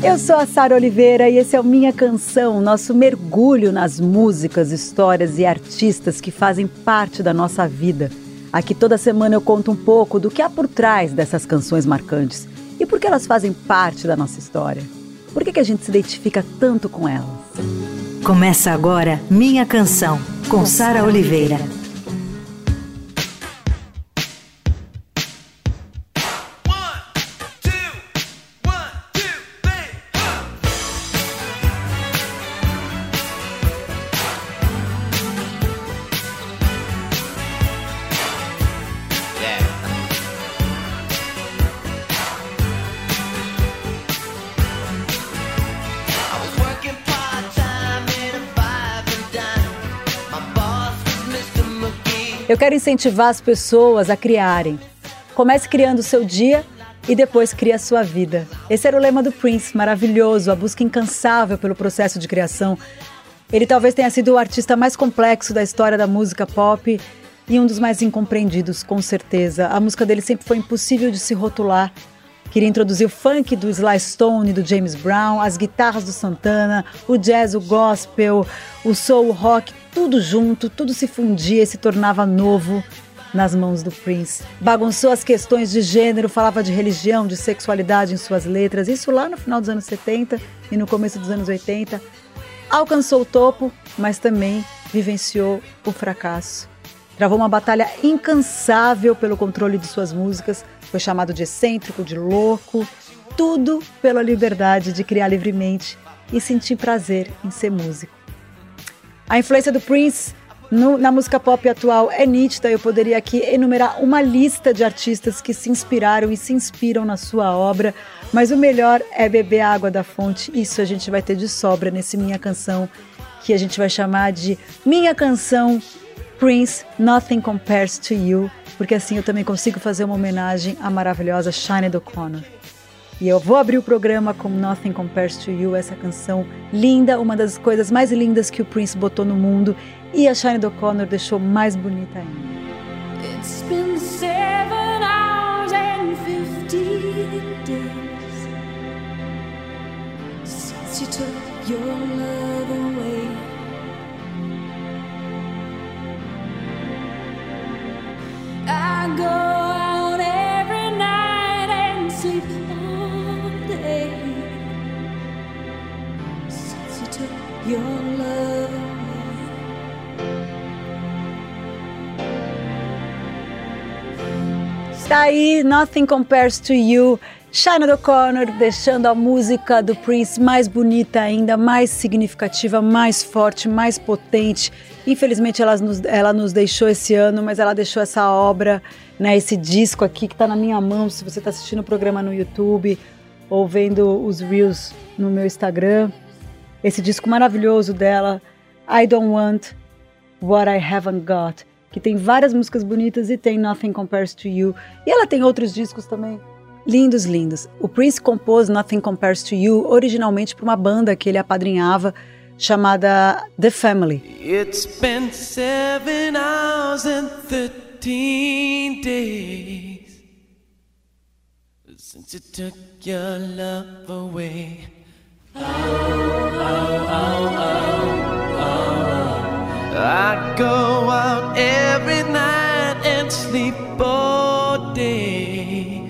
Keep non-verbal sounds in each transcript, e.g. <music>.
Eu sou a Sara Oliveira e esse é o Minha Canção, nosso mergulho nas músicas, histórias e artistas que fazem parte da nossa vida. Aqui toda semana eu conto um pouco do que há por trás dessas canções marcantes e por que elas fazem parte da nossa história. Por que, que a gente se identifica tanto com elas? Começa agora Minha Canção, com Sara Oliveira. Eu quero incentivar as pessoas a criarem. Comece criando o seu dia e depois crie a sua vida. Esse era o lema do Prince, maravilhoso, a busca incansável pelo processo de criação. Ele talvez tenha sido o artista mais complexo da história da música pop e um dos mais incompreendidos, com certeza. A música dele sempre foi impossível de se rotular. Queria introduzir o funk do Sly Stone, do James Brown, as guitarras do Santana, o jazz, o gospel, o soul, o rock, tudo junto, tudo se fundia e se tornava novo nas mãos do Prince. Bagunçou as questões de gênero, falava de religião, de sexualidade em suas letras, isso lá no final dos anos 70 e no começo dos anos 80. Alcançou o topo, mas também vivenciou o fracasso. Travou uma batalha incansável pelo controle de suas músicas, foi chamado de excêntrico, de louco, tudo pela liberdade de criar livremente e sentir prazer em ser músico. A influência do Prince no, na música pop atual é nítida. Eu poderia aqui enumerar uma lista de artistas que se inspiraram e se inspiram na sua obra, mas o melhor é beber água da fonte. Isso a gente vai ter de sobra nesse Minha Canção, que a gente vai chamar de Minha Canção Prince Nothing Compares to You, porque assim eu também consigo fazer uma homenagem à maravilhosa Shine O'Connor. E eu vou abrir o programa com Nothing Compares to You, essa canção linda, uma das coisas mais lindas que o Prince botou no mundo e a Shine O'Connor deixou mais bonita ainda. Está aí, Nothing Compares to You. Shana O'Connor deixando a música do Prince mais bonita ainda, mais significativa, mais forte, mais potente. Infelizmente ela nos, ela nos deixou esse ano, mas ela deixou essa obra, né, esse disco aqui que está na minha mão. Se você está assistindo o programa no YouTube ou vendo os Reels no meu Instagram, esse disco maravilhoso dela, I Don't Want What I Haven't Got, que tem várias músicas bonitas e tem Nothing Compares to You. E ela tem outros discos também lindos, lindos. O Prince compôs Nothing Compares to You originalmente para uma banda que ele apadrinhava chamada The Family. It's been seven hours and 13 days since you took your love away. I go out every night and sleep all day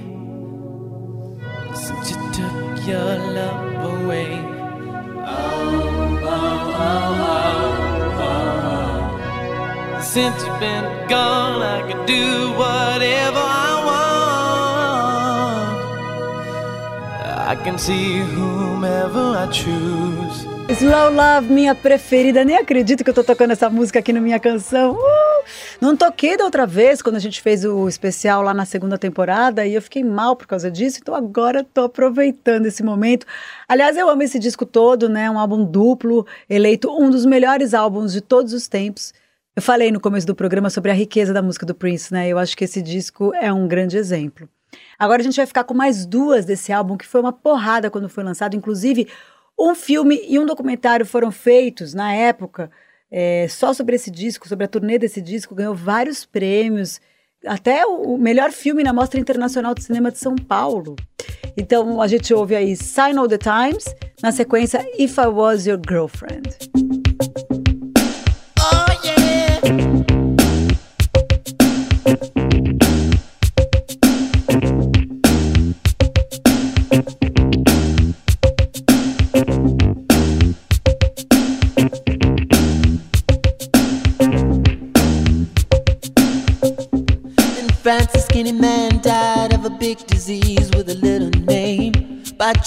since you took your love away. Oh, oh, oh, since you've been gone, I can do whatever I want I can see whomever I choose. Slow Love, minha preferida. Nem acredito que eu tô tocando essa música aqui na minha canção. Uh! Não toquei da outra vez, quando a gente fez o especial lá na segunda temporada, e eu fiquei mal por causa disso, então agora tô aproveitando esse momento. Aliás, eu amo esse disco todo, né? Um álbum duplo, eleito um dos melhores álbuns de todos os tempos. Eu falei no começo do programa sobre a riqueza da música do Prince, né? Eu acho que esse disco é um grande exemplo. Agora a gente vai ficar com mais duas desse álbum, que foi uma porrada quando foi lançado. Inclusive, um filme e um documentário foram feitos na época é, só sobre esse disco, sobre a turnê desse disco, ganhou vários prêmios, até o melhor filme na Mostra Internacional de Cinema de São Paulo. Então a gente ouve aí Sign All The Times, na sequência If I Was Your Girlfriend.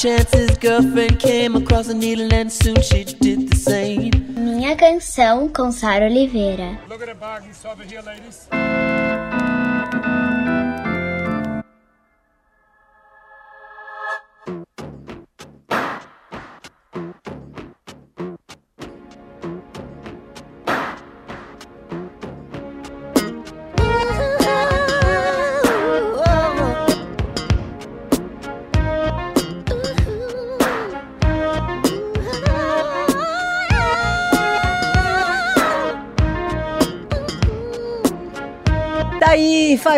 Chance his girlfriend came across a needle and soon she did the same. Minha canção com Sara Oliveira. Look at the bag, here, ladies.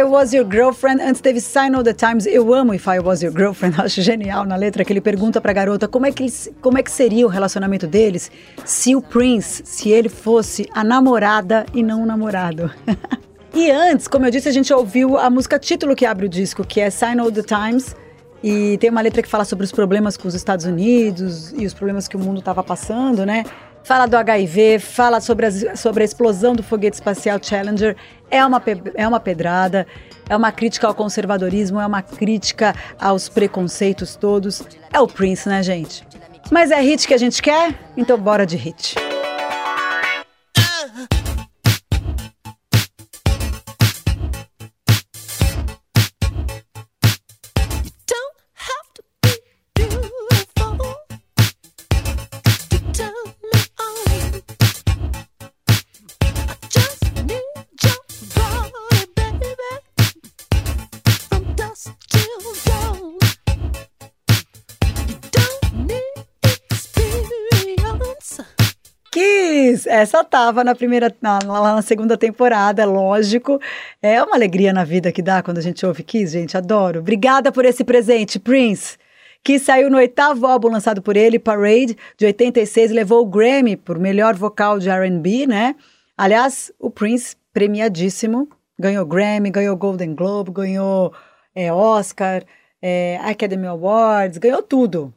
I Was Your Girlfriend, antes teve Sign All The Times, eu amo If I Was Your Girlfriend, <laughs> acho genial na letra que ele pergunta pra garota como é que, como é que seria o relacionamento deles se o Prince, se ele fosse a namorada e não o namorado. <laughs> e antes, como eu disse, a gente ouviu a música título que abre o disco, que é Sign All The Times, e tem uma letra que fala sobre os problemas com os Estados Unidos e os problemas que o mundo estava passando, né? Fala do HIV, fala sobre, as, sobre a explosão do foguete espacial Challenger. É uma, é uma pedrada, é uma crítica ao conservadorismo, é uma crítica aos preconceitos todos. É o Prince, né, gente? Mas é hit que a gente quer? Então bora de hit. Essa tava na primeira, na, lá na segunda temporada, lógico. É uma alegria na vida que dá quando a gente ouve Kiss, gente, adoro. Obrigada por esse presente, Prince. Que saiu no oitavo álbum lançado por ele, Parade, de 86, levou o Grammy por melhor vocal de R&B, né? Aliás, o Prince, premiadíssimo, ganhou Grammy, ganhou Golden Globe, ganhou é, Oscar, é, Academy Awards, ganhou tudo.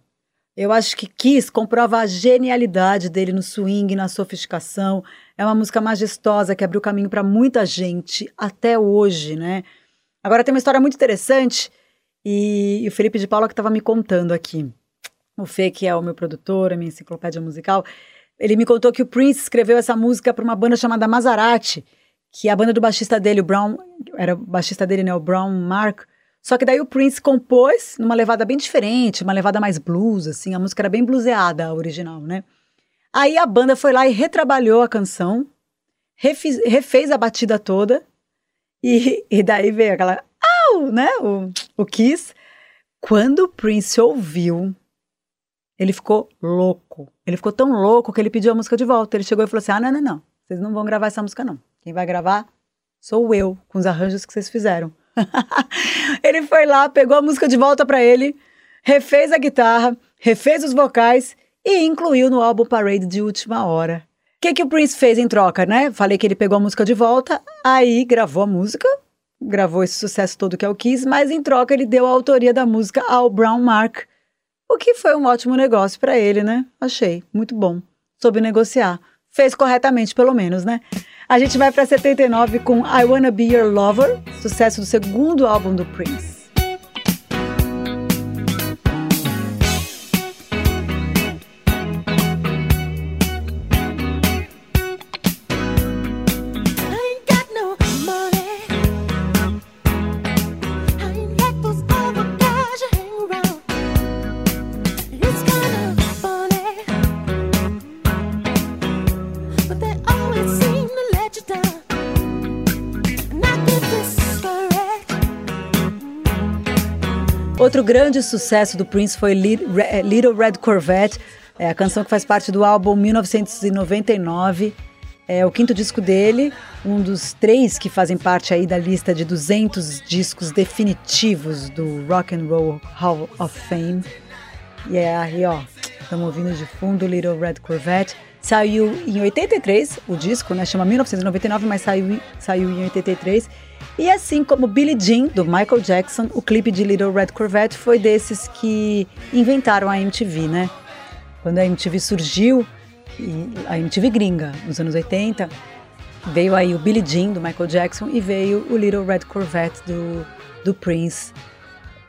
Eu acho que Kiss comprova a genialidade dele no swing, na sofisticação. É uma música majestosa que abriu caminho para muita gente até hoje, né? Agora tem uma história muito interessante e, e o Felipe de Paula que estava me contando aqui. O Fê, que é o meu produtor, a minha enciclopédia musical, ele me contou que o Prince escreveu essa música para uma banda chamada Maserati, que a banda do baixista dele, o Brown, era o baixista dele, né, o Brown Mark, só que daí o Prince compôs numa levada bem diferente, uma levada mais blues, assim, a música era bem bluseada, a original, né? Aí a banda foi lá e retrabalhou a canção, refiz, refez a batida toda, e, e daí veio aquela, au, né, o, o Kiss. Quando o Prince ouviu, ele ficou louco. Ele ficou tão louco que ele pediu a música de volta. Ele chegou e falou assim: ah, não, não, não, vocês não vão gravar essa música, não. Quem vai gravar sou eu, com os arranjos que vocês fizeram. <laughs> ele foi lá, pegou a música de volta para ele, refez a guitarra, refez os vocais e incluiu no álbum Parade de última hora. O que, que o Prince fez em troca, né? Falei que ele pegou a música de volta, aí gravou a música, gravou esse sucesso todo que o Kiss, mas em troca ele deu a autoria da música ao Brown Mark, o que foi um ótimo negócio para ele, né? Achei muito bom. Soube negociar. Fez corretamente, pelo menos, né? A gente vai para 79 com I Wanna Be Your Lover, sucesso do segundo álbum do Prince. Outro grande sucesso do Prince foi eh, Little Red Corvette, é a canção que faz parte do álbum 1999. É o quinto disco dele, um dos três que fazem parte aí da lista de 200 discos definitivos do Rock and Roll Hall of Fame. E é aí, ó, estamos ouvindo de fundo Little Red Corvette. Saiu em 83, o disco, né? Chama 1999, mas saiu, saiu em 83. E assim como Billie Jean, do Michael Jackson, o clipe de Little Red Corvette foi desses que inventaram a MTV, né? Quando a MTV surgiu, a MTV gringa, nos anos 80, veio aí o Billie Jean, do Michael Jackson, e veio o Little Red Corvette, do, do Prince.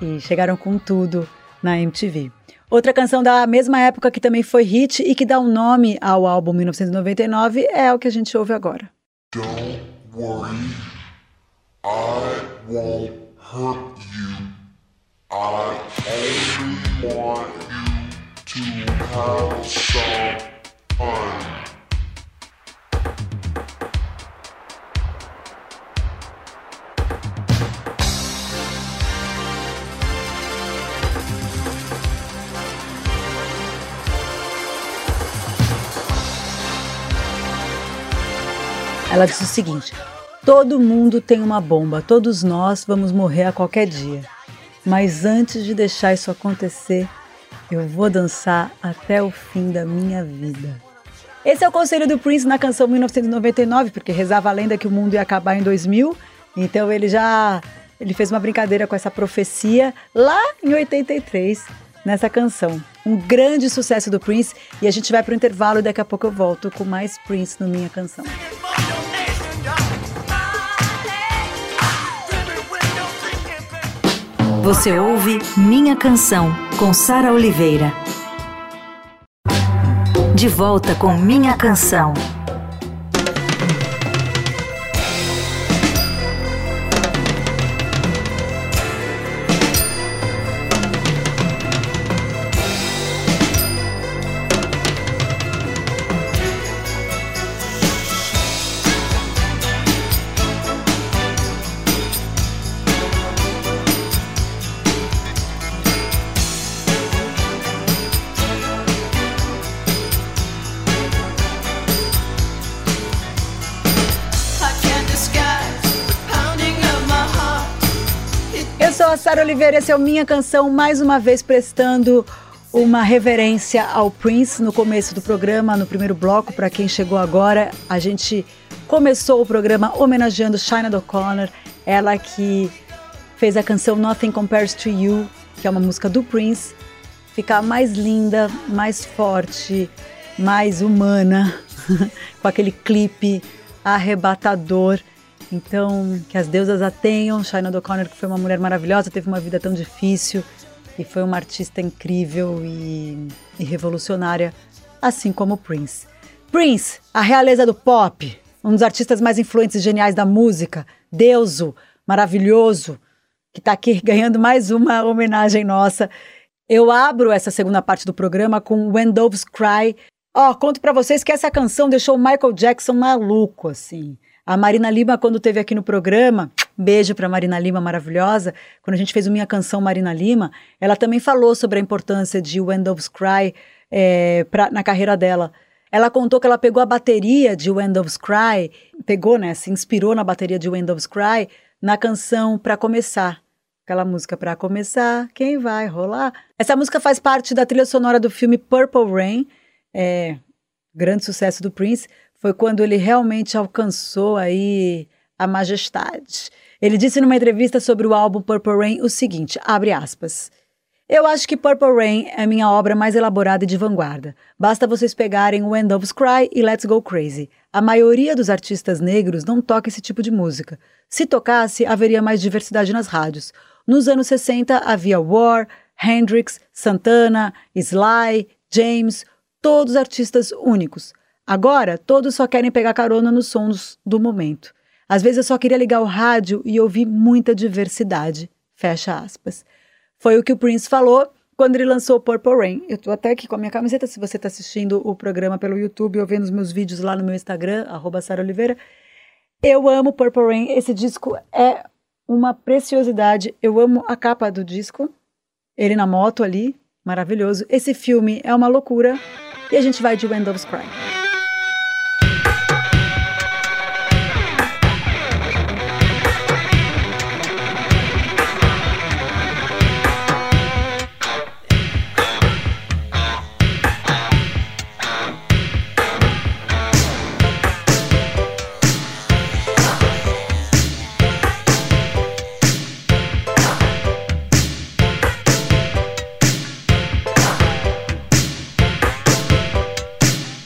E chegaram com tudo na MTV. Outra canção da mesma época que também foi hit e que dá um nome ao álbum 1999 é o que a gente ouve agora. Don't worry, I won't hurt you. I only want you to have some fun. Ela disse o seguinte: Todo mundo tem uma bomba, todos nós vamos morrer a qualquer dia. Mas antes de deixar isso acontecer, eu vou dançar até o fim da minha vida. Esse é o conselho do Prince na canção 1999, porque rezava a lenda que o mundo ia acabar em 2000. Então ele já ele fez uma brincadeira com essa profecia lá em 83 nessa canção. Um grande sucesso do Prince e a gente vai para o intervalo e daqui a pouco eu volto com mais Prince no minha canção. Você ouve Minha Canção, com Sara Oliveira. De volta com Minha Canção. Sara Oliveira, essa é Minha Canção, mais uma vez prestando uma reverência ao Prince no começo do programa, no primeiro bloco, para quem chegou agora. A gente começou o programa homenageando China O'Connor, ela que fez a canção Nothing Compares to You, que é uma música do Prince, ficar mais linda, mais forte, mais humana, <laughs> com aquele clipe arrebatador então, que as deusas a tenham. Shaina O'Connor, que foi uma mulher maravilhosa, teve uma vida tão difícil e foi uma artista incrível e, e revolucionária, assim como Prince. Prince, a realeza do pop, um dos artistas mais influentes e geniais da música, deuso, maravilhoso, que está aqui ganhando mais uma homenagem nossa. Eu abro essa segunda parte do programa com When Doves Cry. Ó, oh, conto para vocês que essa canção deixou o Michael Jackson maluco, assim. A Marina Lima, quando teve aqui no programa, beijo para Marina Lima, maravilhosa. Quando a gente fez o Minha Canção Marina Lima, ela também falou sobre a importância de When Cry é, pra, na carreira dela. Ela contou que ela pegou a bateria de When Cry, pegou, né, se inspirou na bateria de When Cry na canção Pra Começar. Aquela música Pra Começar, quem vai rolar? Essa música faz parte da trilha sonora do filme Purple Rain, é, grande sucesso do Prince foi quando ele realmente alcançou aí a majestade. Ele disse numa entrevista sobre o álbum Purple Rain o seguinte, abre aspas, eu acho que Purple Rain é minha obra mais elaborada e de vanguarda. Basta vocês pegarem When Doves Cry e Let's Go Crazy. A maioria dos artistas negros não toca esse tipo de música. Se tocasse, haveria mais diversidade nas rádios. Nos anos 60 havia War, Hendrix, Santana, Sly, James, todos artistas únicos. Agora, todos só querem pegar carona nos sons do momento. Às vezes eu só queria ligar o rádio e ouvir muita diversidade. Fecha aspas. Foi o que o Prince falou quando ele lançou Purple Rain. Eu tô até aqui com a minha camiseta, se você está assistindo o programa pelo YouTube ou vendo os meus vídeos lá no meu Instagram, arroba Sara Oliveira. Eu amo Purple Rain. Esse disco é uma preciosidade. Eu amo a capa do disco. Ele na moto ali, maravilhoso. Esse filme é uma loucura. E a gente vai de When Doves Cry.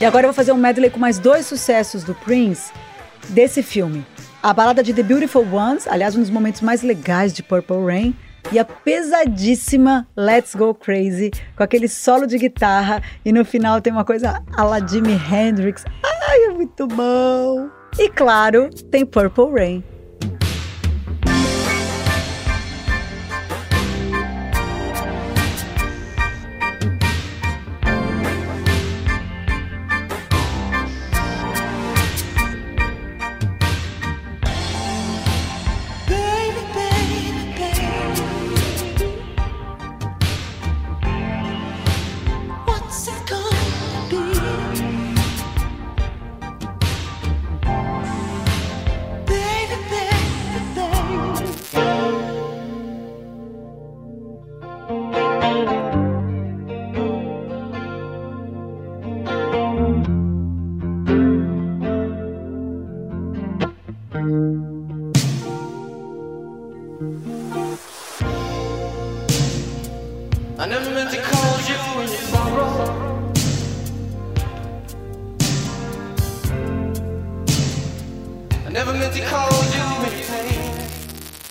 E agora eu vou fazer um medley com mais dois sucessos do Prince desse filme. A balada de The Beautiful Ones, aliás, um dos momentos mais legais de Purple Rain, e a pesadíssima Let's Go Crazy, com aquele solo de guitarra, e no final tem uma coisa a la Jimi Hendrix. Ai, é muito bom! E claro, tem Purple Rain.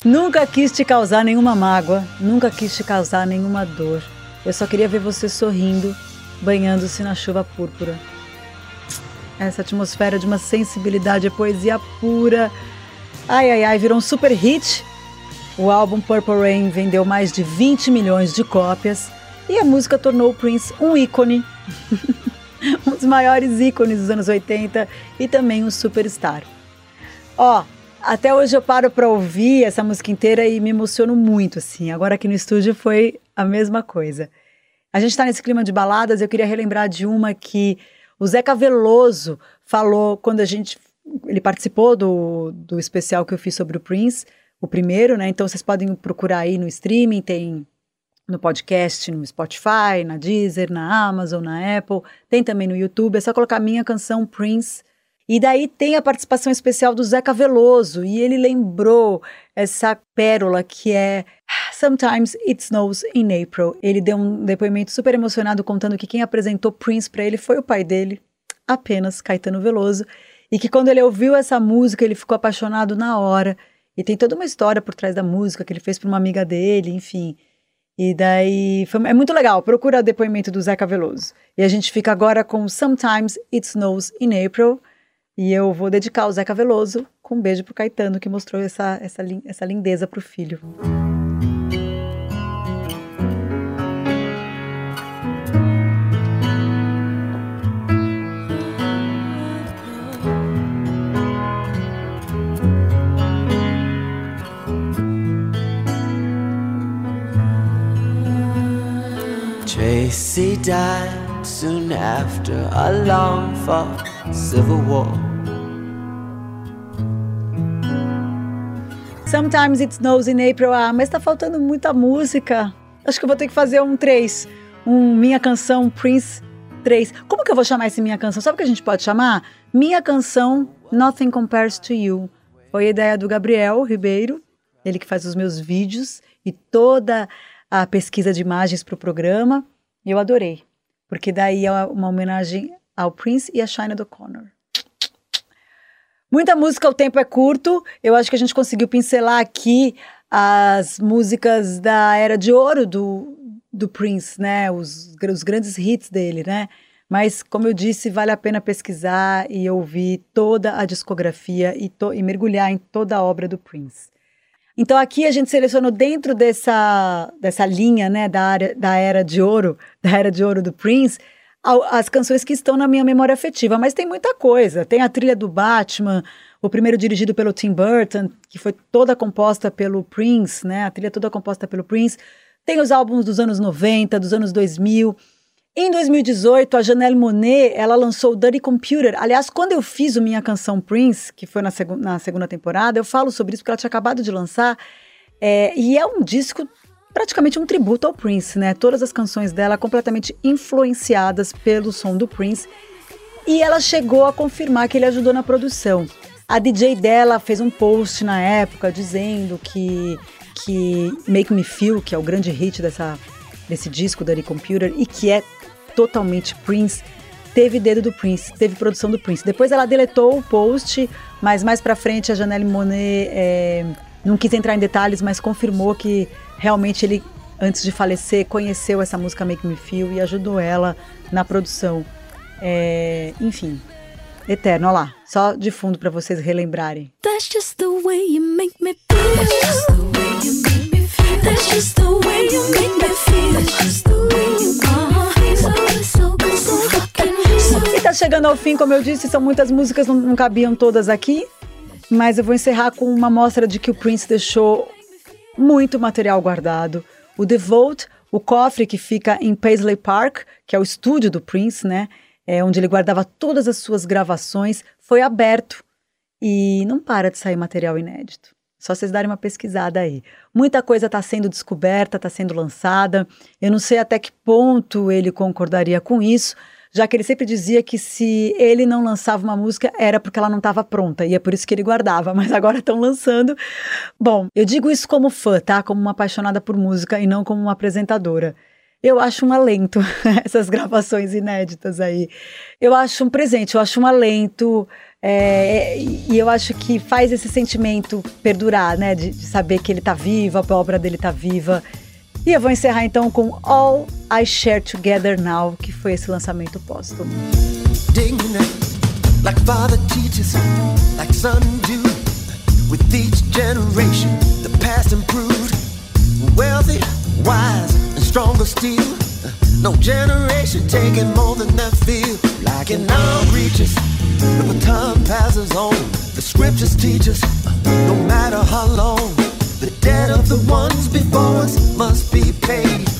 Nunca quis te causar nenhuma mágoa, nunca quis te causar nenhuma dor. Eu só queria ver você sorrindo, banhando-se na chuva púrpura. Essa atmosfera de uma sensibilidade e poesia pura. Ai, ai, ai, virou um super hit. O álbum Purple Rain vendeu mais de 20 milhões de cópias e a música tornou o Prince um ícone. <laughs> um dos maiores ícones dos anos 80 e também um superstar. Ó, até hoje eu paro para ouvir essa música inteira e me emociono muito, assim. Agora aqui no estúdio foi a mesma coisa. A gente está nesse clima de baladas, eu queria relembrar de uma que o Zeca Veloso falou quando a gente. Ele participou do, do especial que eu fiz sobre o Prince, o primeiro, né? Então vocês podem procurar aí no streaming, tem no podcast, no Spotify, na Deezer, na Amazon, na Apple, tem também no YouTube. É só colocar minha canção Prince e daí tem a participação especial do Zeca Veloso, e ele lembrou essa pérola que é Sometimes It Snows in April. Ele deu um depoimento super emocionado contando que quem apresentou Prince para ele foi o pai dele, apenas Caetano Veloso, e que quando ele ouviu essa música ele ficou apaixonado na hora. E tem toda uma história por trás da música que ele fez para uma amiga dele, enfim. E daí foi, é muito legal. Procura o depoimento do Zeca Veloso. E a gente fica agora com Sometimes It Snows in April e eu vou dedicar o Zeca Veloso com um beijo pro Caetano, que mostrou essa, essa, essa lindeza pro filho. Tracy died soon after a long fought civil war. Sometimes It Snows in April. Ah, mas tá faltando muita música. Acho que eu vou ter que fazer um 3. Um Minha Canção Prince 3. Como que eu vou chamar esse Minha Canção? Sabe o que a gente pode chamar? Minha Canção Nothing Compares to You. Foi a ideia do Gabriel Ribeiro, ele que faz os meus vídeos e toda a pesquisa de imagens para o programa. Eu adorei, porque daí é uma homenagem ao Prince e a China O'Connor. Muita música, o tempo é curto. Eu acho que a gente conseguiu pincelar aqui as músicas da era de ouro do, do Prince, né? Os, os grandes hits dele, né? Mas, como eu disse, vale a pena pesquisar e ouvir toda a discografia e, to, e mergulhar em toda a obra do Prince. Então, aqui a gente selecionou dentro dessa, dessa linha, né, da, área, da era de ouro, da era de ouro do Prince, as canções que estão na minha memória afetiva, mas tem muita coisa. Tem a trilha do Batman, o primeiro dirigido pelo Tim Burton, que foi toda composta pelo Prince, né? A trilha toda composta pelo Prince. Tem os álbuns dos anos 90, dos anos 2000. Em 2018, a Janelle Monet, ela lançou o Dirty Computer. Aliás, quando eu fiz o Minha Canção Prince, que foi na, seg na segunda temporada, eu falo sobre isso porque ela tinha acabado de lançar. É, e é um disco praticamente um tributo ao Prince, né? Todas as canções dela completamente influenciadas pelo som do Prince. E ela chegou a confirmar que ele ajudou na produção. A DJ dela fez um post na época dizendo que, que Make Me Feel, que é o grande hit dessa, desse disco da The Computer e que é totalmente Prince, teve dedo do Prince, teve produção do Prince. Depois ela deletou o post, mas mais pra frente a Janelle Monet é, não quis entrar em detalhes, mas confirmou que realmente ele, antes de falecer, conheceu essa música Make Me Feel e ajudou ela na produção. É, enfim, eterno, olha lá, só de fundo para vocês relembrarem. That's just the way you make me feel. That's just the way you make me feel. That's just the way you make me feel. That's just the way you e tá chegando ao fim, como eu disse, são muitas músicas, não, não cabiam todas aqui, mas eu vou encerrar com uma mostra de que o Prince deixou muito material guardado. O Vault, o cofre que fica em Paisley Park, que é o estúdio do Prince, né? É onde ele guardava todas as suas gravações, foi aberto e não para de sair material inédito. Só vocês darem uma pesquisada aí. Muita coisa está sendo descoberta, está sendo lançada. Eu não sei até que ponto ele concordaria com isso, já que ele sempre dizia que se ele não lançava uma música era porque ela não estava pronta e é por isso que ele guardava, <laughs> mas agora estão lançando. Bom, eu digo isso como fã, tá? Como uma apaixonada por música e não como uma apresentadora. Eu acho um alento <laughs> essas gravações inéditas aí. Eu acho um presente, eu acho um alento. É, e eu acho que faz esse sentimento perdurar, né? De, de saber que ele tá vivo, a obra dele tá viva. E eu vou encerrar então com All I Share Together Now, que foi esse lançamento póstumo. Like father teaches, like son do. With each generation, the past improved. Wealthy, wise, and stronger still. No generation taking more than their feel. Like in our reaches. The passes on. The scriptures teach us, no matter how long, the debt of the ones before us must be paid.